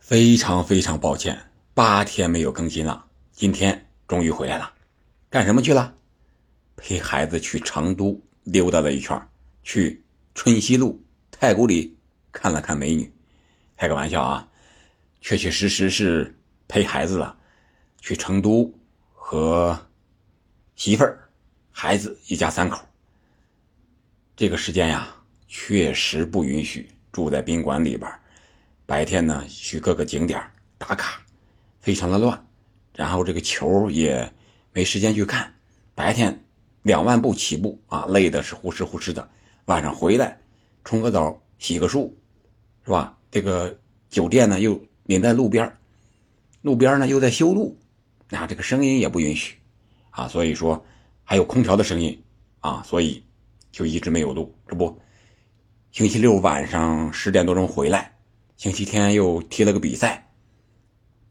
非常非常抱歉，八天没有更新了，今天终于回来了。干什么去了？陪孩子去成都溜达了一圈，去春熙路太古里看了看美女。开个玩笑啊，确确实实是陪孩子了，去成都和媳妇儿、孩子一家三口。这个时间呀，确实不允许住在宾馆里边。白天呢，去各个景点打卡，非常的乱，然后这个球也没时间去看。白天两万步起步啊，累的是呼哧呼哧的。晚上回来冲个澡，洗个漱，是吧？这个酒店呢又临在路边，路边呢又在修路，那这个声音也不允许啊。所以说还有空调的声音啊，所以就一直没有录。这不，星期六晚上十点多钟回来。星期天又踢了个比赛，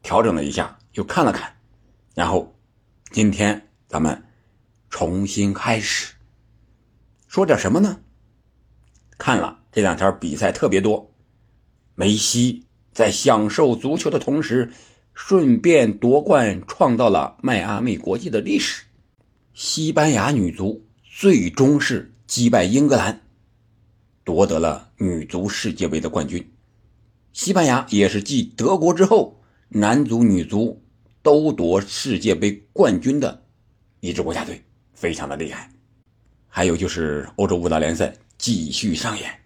调整了一下，又看了看，然后今天咱们重新开始，说点什么呢？看了这两天比赛特别多，梅西在享受足球的同时，顺便夺冠，创造了迈阿密国际的历史。西班牙女足最终是击败英格兰，夺得了女足世界杯的冠军。西班牙也是继德国之后，男足、女足都夺世界杯冠军的一支国家队，非常的厉害。还有就是欧洲五大联赛继续上演。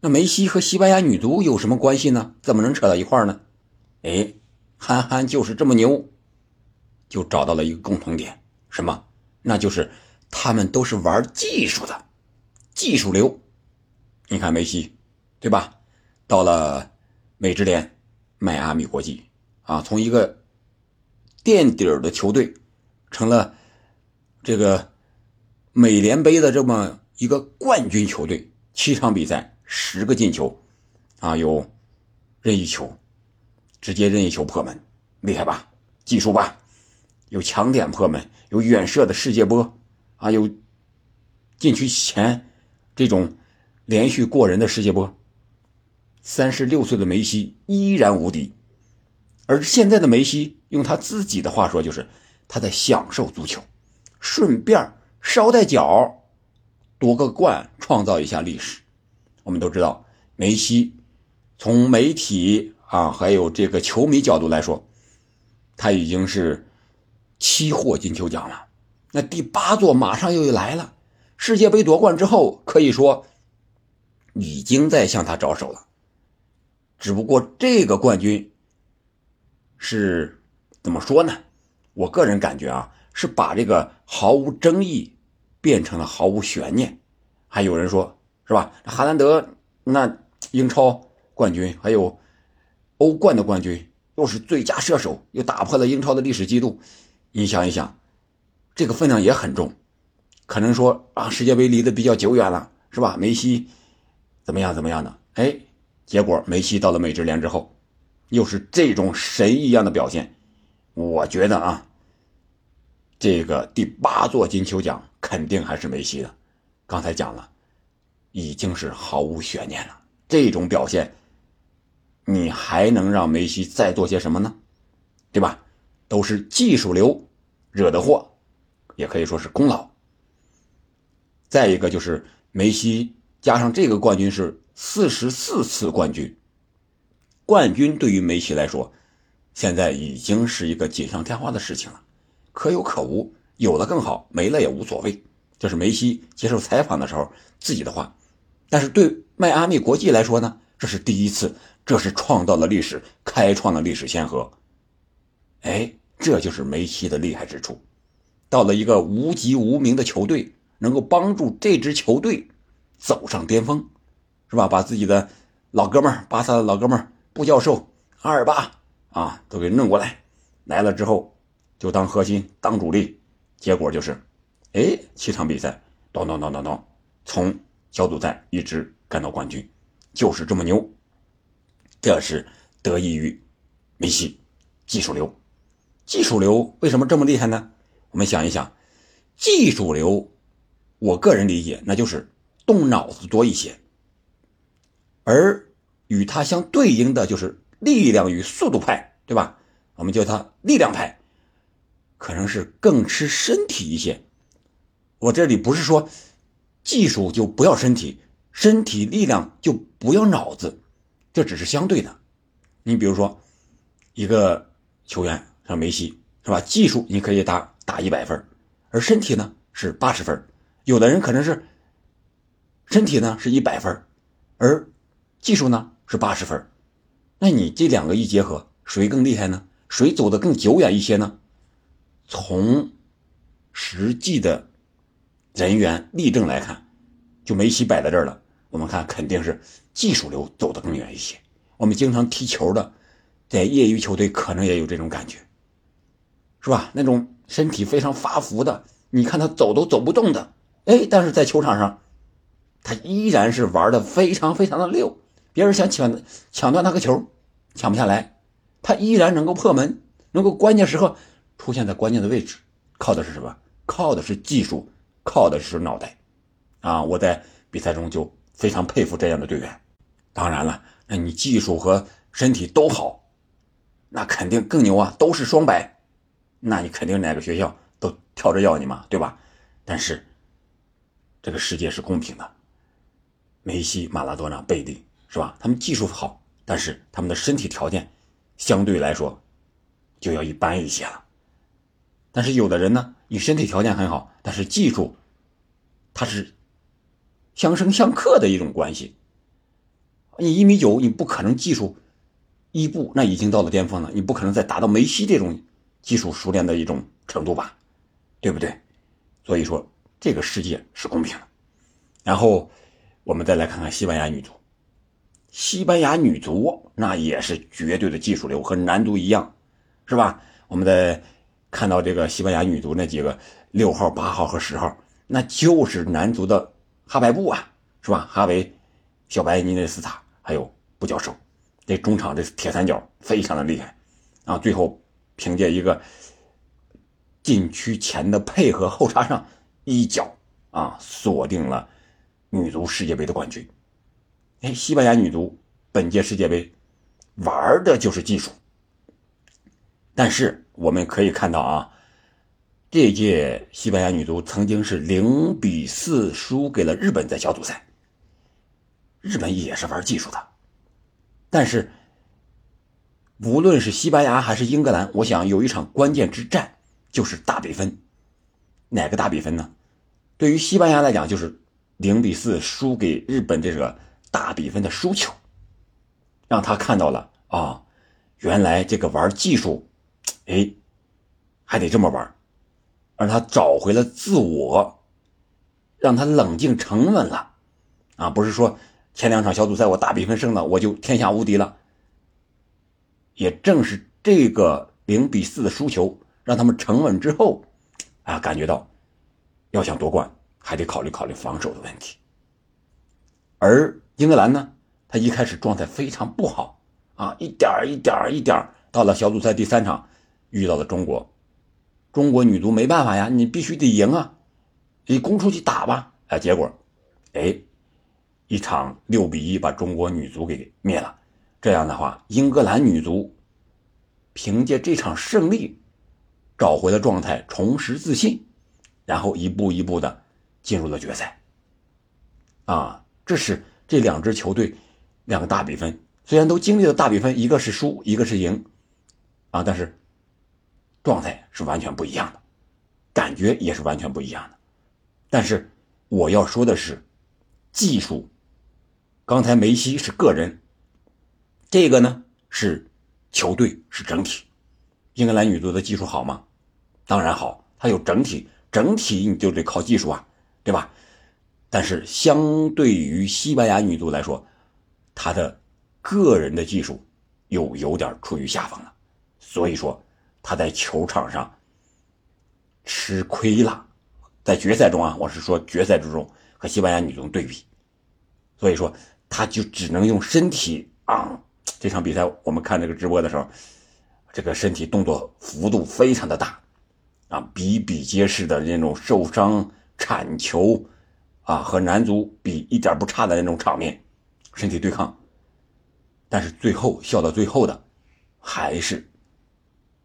那梅西和西班牙女足有什么关系呢？怎么能扯到一块呢？哎，憨憨就是这么牛，就找到了一个共同点，什么？那就是他们都是玩技术的，技术流。你看梅西，对吧？到了美职联，迈阿密国际啊，从一个垫底儿的球队，成了这个美联杯的这么一个冠军球队。七场比赛，十个进球，啊，有任意球，直接任意球破门，厉害吧？技术吧？有强点破门，有远射的世界波，啊，有禁区前这种连续过人的世界波。三十六岁的梅西依然无敌，而现在的梅西用他自己的话说，就是他在享受足球，顺便捎带脚夺个冠，创造一下历史。我们都知道，梅西从媒体啊，还有这个球迷角度来说，他已经是七获金球奖了。那第八座马上又来了，世界杯夺冠之后，可以说已经在向他招手了。只不过这个冠军是怎么说呢？我个人感觉啊，是把这个毫无争议变成了毫无悬念。还有人说，是吧？哈兰德那英超冠军，还有欧冠的冠军，又是最佳射手，又打破了英超的历史记录。你想一想，这个分量也很重。可能说啊，世界杯离得比较久远了，是吧？梅西怎么样怎么样的？哎。结果梅西到了美职联之后，又是这种神一样的表现。我觉得啊，这个第八座金球奖肯定还是梅西的。刚才讲了，已经是毫无悬念了。这种表现，你还能让梅西再做些什么呢？对吧？都是技术流惹的祸，也可以说是功劳。再一个就是梅西加上这个冠军是。四十四次冠军，冠军对于梅西来说，现在已经是一个锦上添花的事情了，可有可无，有了更好，没了也无所谓。这是梅西接受采访的时候自己的话。但是对迈阿密国际来说呢，这是第一次，这是创造了历史，开创了历史先河。哎，这就是梅西的厉害之处，到了一个无极无名的球队，能够帮助这支球队走上巅峰。是吧？把自己的老哥们儿，巴萨的老哥们儿布教授阿尔巴啊，都给弄过来，来了之后就当核心，当主力。结果就是，哎，七场比赛，咚咚咚咚咚，从小组赛一直干到冠军，就是这么牛。这是得益于梅西，技术流。技术流为什么这么厉害呢？我们想一想，技术流，我个人理解，那就是动脑子多一些。而与它相对应的就是力量与速度派，对吧？我们叫他力量派，可能是更吃身体一些。我这里不是说技术就不要身体，身体力量就不要脑子，这只是相对的。你比如说一个球员像梅西，是吧？技术你可以打打一百分，而身体呢是八十分。有的人可能是身体呢是一百分，而技术呢是八十分。那你这两个一结合，谁更厉害呢？谁走得更久远一些呢？从实际的人员例证来看，就梅西摆在这儿了。我们看肯定是技术流走得更远一些。我们经常踢球的，在业余球队可能也有这种感觉，是吧？那种身体非常发福的，你看他走都走不动的，哎，但是在球场上，他依然是玩的非常非常的溜。别人想抢抢断他个球，抢不下来，他依然能够破门，能够关键时刻出现在关键的位置，靠的是什么？靠的是技术，靠的是脑袋，啊！我在比赛中就非常佩服这样的队员。当然了，那你技术和身体都好，那肯定更牛啊，都是双百，那你肯定哪个学校都挑着要你嘛，对吧？但是这个世界是公平的，梅西、马拉多纳、贝利。是吧？他们技术好，但是他们的身体条件相对来说就要一般一些了。但是有的人呢，你身体条件很好，但是技术它是相生相克的一种关系。你一米九，你不可能技术一步那已经到了巅峰了，你不可能再达到梅西这种技术熟练的一种程度吧？对不对？所以说这个世界是公平的。然后我们再来看看西班牙女足。西班牙女足那也是绝对的技术流，和男足一样，是吧？我们在看到这个西班牙女足那几个六号、八号和十号，那就是男足的哈白布啊，是吧？哈维、小白、尼内斯塔还有布教授，这中场这铁三角非常的厉害啊！最后凭借一个禁区前的配合后插上一脚啊，锁定了女足世界杯的冠军。哎，西班牙女足本届世界杯玩的就是技术，但是我们可以看到啊，这届西班牙女足曾经是零比四输给了日本，在小组赛。日本也是玩技术的，但是无论是西班牙还是英格兰，我想有一场关键之战就是大比分。哪个大比分呢？对于西班牙来讲，就是零比四输给日本这个。大比分的输球，让他看到了啊，原来这个玩技术，哎，还得这么玩，让他找回了自我，让他冷静沉稳了，啊，不是说前两场小组赛我大比分胜了我就天下无敌了。也正是这个零比四的输球，让他们沉稳之后，啊，感觉到要想夺冠还得考虑考虑防守的问题，而。英格兰呢，他一开始状态非常不好啊，一点一点一点到了小组赛第三场，遇到了中国，中国女足没办法呀，你必须得赢啊，你攻出去打吧，哎，结果，哎，一场六比一把中国女足给灭了，这样的话，英格兰女足凭借这场胜利，找回了状态，重拾自信，然后一步一步的进入了决赛，啊，这是。这两支球队，两个大比分，虽然都经历了大比分，一个是输，一个是赢，啊，但是状态是完全不一样的，感觉也是完全不一样的。但是我要说的是，技术，刚才梅西是个人，这个呢是球队是整体。英格兰女足的技术好吗？当然好，它有整体，整体你就得靠技术啊，对吧？但是相对于西班牙女足来说，她的个人的技术又有点处于下风了，所以说她在球场上吃亏了。在决赛中啊，我是说决赛之中和西班牙女足对比，所以说她就只能用身体啊。这场比赛我们看这个直播的时候，这个身体动作幅度非常的大啊，比比皆是的那种受伤铲球。啊，和男足比一点不差的那种场面，身体对抗，但是最后笑到最后的还是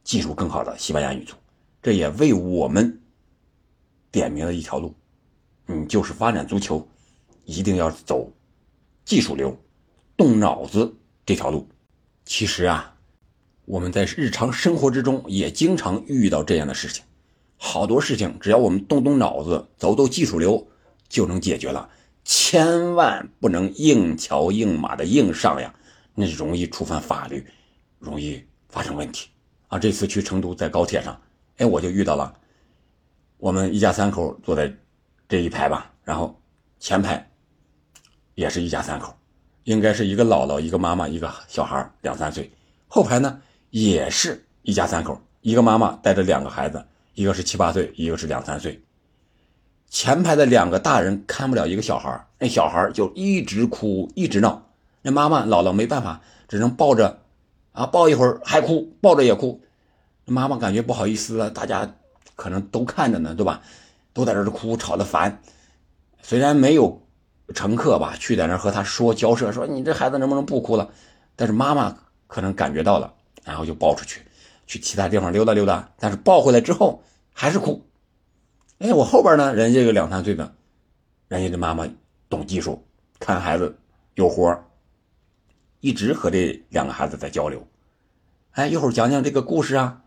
技术更好的西班牙女足，这也为我们点明了一条路：你就是发展足球，一定要走技术流、动脑子这条路。其实啊，我们在日常生活之中也经常遇到这样的事情，好多事情只要我们动动脑子、走走技术流就能解决了。千万不能硬桥硬马的硬上呀，那容易触犯法律，容易发生问题啊！这次去成都，在高铁上，哎，我就遇到了，我们一家三口坐在这一排吧，然后前排也是一家三口，应该是一个姥姥、一个妈妈、一个小孩两三岁，后排呢也是一家三口，一个妈妈带着两个孩子，一个是七八岁，一个是两三岁。前排的两个大人看不了一个小孩那小孩就一直哭，一直闹。那妈妈姥姥没办法，只能抱着，啊，抱一会儿还哭，抱着也哭。妈妈感觉不好意思了，大家可能都看着呢，对吧？都在这儿哭，吵得烦。虽然没有乘客吧，去在那儿和他说交涉，说你这孩子能不能不哭了？但是妈妈可能感觉到了，然后就抱出去，去其他地方溜达溜达。但是抱回来之后还是哭。哎，我后边呢，人家有两三岁的，人家的妈妈懂技术，看孩子有活一直和这两个孩子在交流。哎，一会儿讲讲这个故事啊，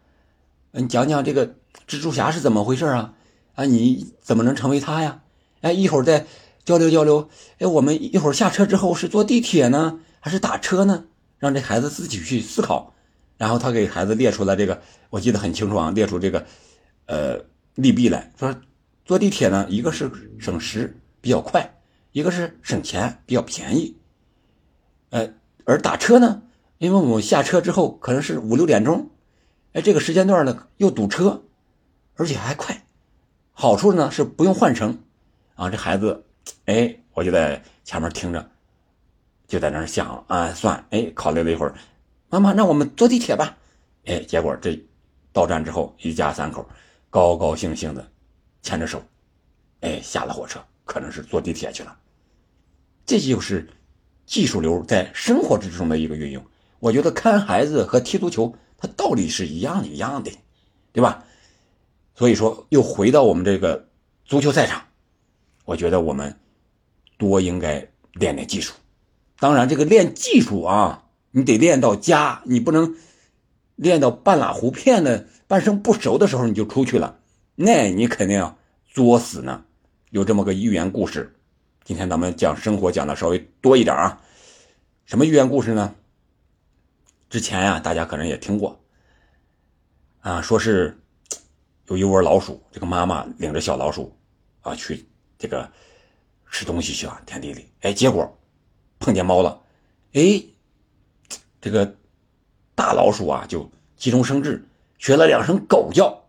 你讲讲这个蜘蛛侠是怎么回事啊？啊，你怎么能成为他呀？哎，一会儿再交流交流。哎，我们一会儿下车之后是坐地铁呢，还是打车呢？让这孩子自己去思考。然后他给孩子列出了这个，我记得很清楚啊，列出这个，呃。利弊来说，坐地铁呢，一个是省时比较快，一个是省钱比较便宜。呃，而打车呢，因为我们下车之后可能是五六点钟，哎，这个时间段呢又堵车，而且还快。好处呢是不用换乘啊。这孩子，哎，我就在前面听着，就在那儿想啊，算，哎，考虑了一会儿，妈妈，那我们坐地铁吧。哎，结果这到站之后，一家三口。高高兴兴的牵着手，哎，下了火车，可能是坐地铁去了。这就是技术流在生活之中的一个运用。我觉得看孩子和踢足球，它道理是一样一样的，对吧？所以说，又回到我们这个足球赛场，我觉得我们多应该练练技术。当然，这个练技术啊，你得练到家，你不能练到半拉胡片的。半生不熟的时候你就出去了，那你肯定要作死呢。有这么个寓言故事，今天咱们讲生活讲的稍微多一点啊。什么寓言故事呢？之前呀，大家可能也听过啊，说是有一窝老鼠，这个妈妈领着小老鼠啊去这个吃东西去啊，田地里，哎，结果碰见猫了，哎，这个大老鼠啊就急中生智。学了两声狗叫，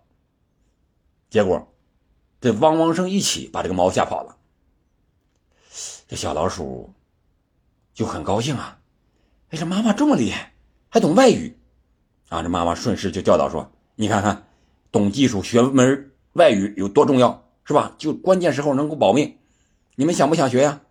结果这汪汪声一起，把这个猫吓跑了。这小老鼠就很高兴啊！哎，这妈妈这么厉害，还懂外语啊！这妈妈顺势就教导说：“你看看，懂技术、学门外语有多重要，是吧？就关键时候能够保命。你们想不想学呀？”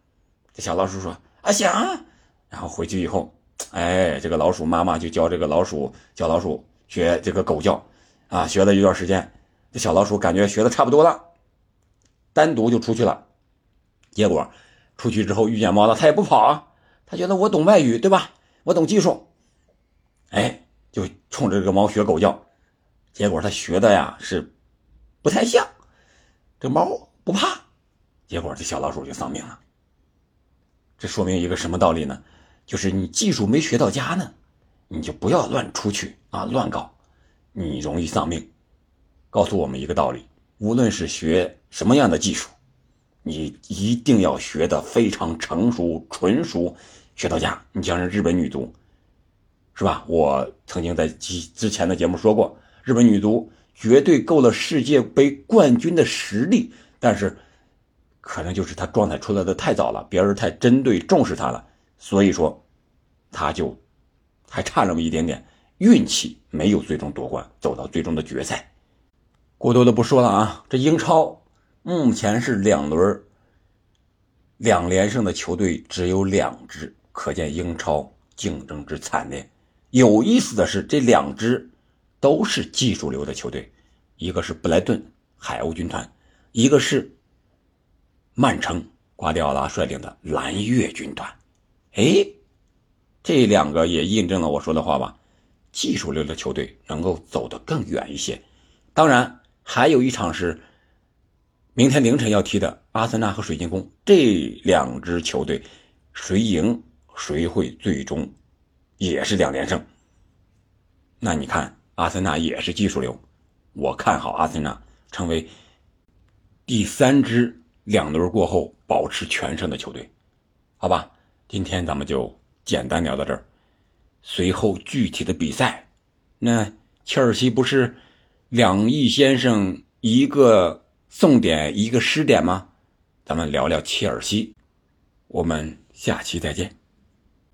这小老鼠说：“啊，想。”然后回去以后，哎，这个老鼠妈妈就教这个老鼠小老鼠。学这个狗叫，啊，学了一段时间，这小老鼠感觉学的差不多了，单独就出去了。结果出去之后遇见猫了，它也不跑啊，它觉得我懂外语，对吧？我懂技术，哎，就冲着这个猫学狗叫。结果它学的呀是不太像，这猫不怕，结果这小老鼠就丧命了。这说明一个什么道理呢？就是你技术没学到家呢。你就不要乱出去啊，乱搞，你容易丧命。告诉我们一个道理：无论是学什么样的技术，你一定要学的非常成熟、纯熟，学到家。你像是日本女足，是吧？我曾经在之之前的节目说过，日本女足绝对够了世界杯冠军的实力，但是可能就是她状态出来的太早了，别人太针对重视她了，所以说他就。还差那么一点点运气，没有最终夺冠，走到最终的决赛。过多的不说了啊，这英超目前是两轮两连胜的球队只有两支，可见英超竞争之惨烈。有意思的是，这两支都是技术流的球队，一个是布莱顿海鸥军团，一个是曼城瓜迪奥拉率领的蓝月军团。哎，这两个也印证了我说的话吧？技术流的球队能够走得更远一些。当然，还有一场是明天凌晨要踢的阿森纳和水晶宫，这两支球队谁赢谁会最终。也是两连胜，那你看阿森纳也是技术流，我看好阿森纳成为第三支两轮过后保持全胜的球队，好吧？今天咱们就简单聊到这儿，随后具体的比赛，那切尔西不是两翼先生一个送点一个失点吗？咱们聊聊切尔西，我们下期再见。